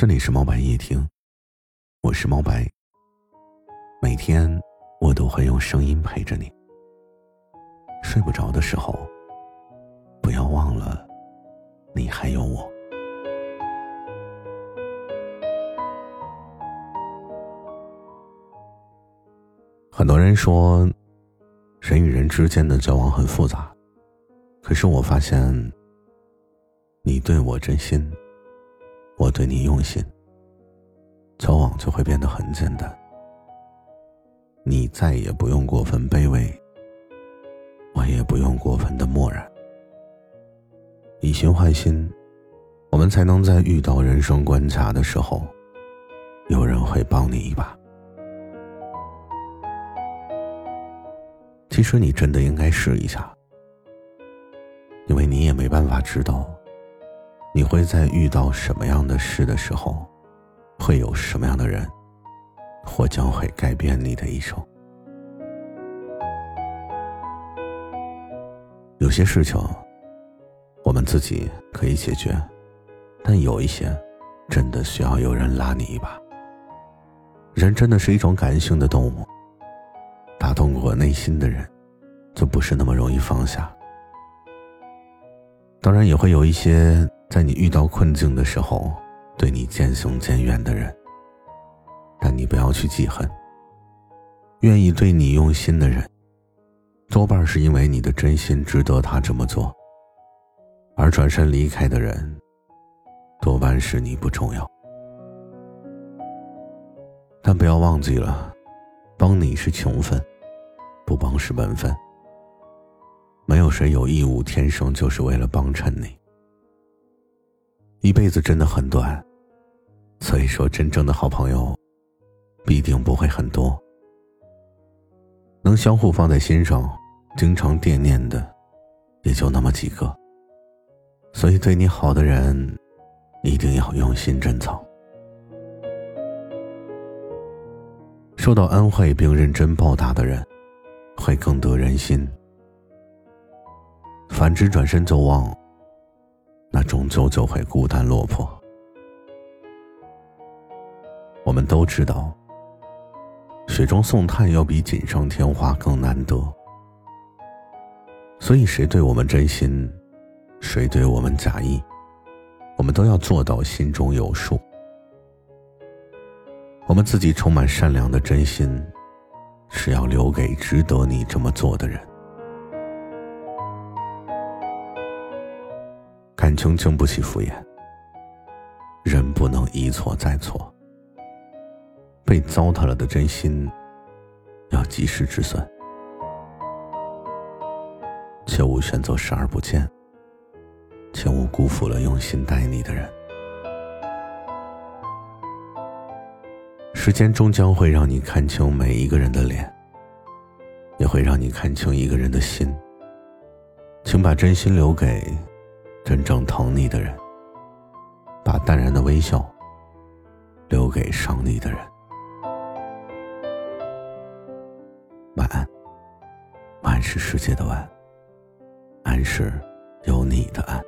这里是猫白夜听，我是猫白。每天我都会用声音陪着你。睡不着的时候，不要忘了，你还有我。很多人说，人与人之间的交往很复杂，可是我发现，你对我真心。我对你用心，交往就会变得很简单。你再也不用过分卑微，我也不用过分的漠然。以心换心，我们才能在遇到人生关卡的时候，有人会帮你一把。其实你真的应该试一下，因为你也没办法知道。你会在遇到什么样的事的时候，会有什么样的人，或将会改变你的一生。有些事情，我们自己可以解决，但有一些，真的需要有人拉你一把。人真的是一种感性的动物，打动过内心的人，就不是那么容易放下。当然，也会有一些。在你遇到困境的时候，对你渐行渐远的人，但你不要去记恨。愿意对你用心的人，多半是因为你的真心值得他这么做；而转身离开的人，多半是你不重要。但不要忘记了，帮你是情分，不帮是本分。没有谁有义务天生就是为了帮衬你。一辈子真的很短，所以说真正的好朋友，必定不会很多。能相互放在心上，经常惦念的，也就那么几个。所以对你好的人，一定要用心珍藏。受到恩惠并认真报答的人，会更得人心。反之，转身走忘。那终究就会孤单落魄。我们都知道，雪中送炭要比锦上添花更难得。所以，谁对我们真心，谁对我们假意，我们都要做到心中有数。我们自己充满善良的真心，是要留给值得你这么做的人。感情经不起敷衍，人不能一错再错。被糟蹋了的真心，要及时止损，切勿选择视而不见，切勿辜负了用心待你的人。时间终将会让你看清每一个人的脸，也会让你看清一个人的心。请把真心留给。真正疼你的人，把淡然的微笑留给伤你的人。晚安，晚是世界的晚，安是有你的安。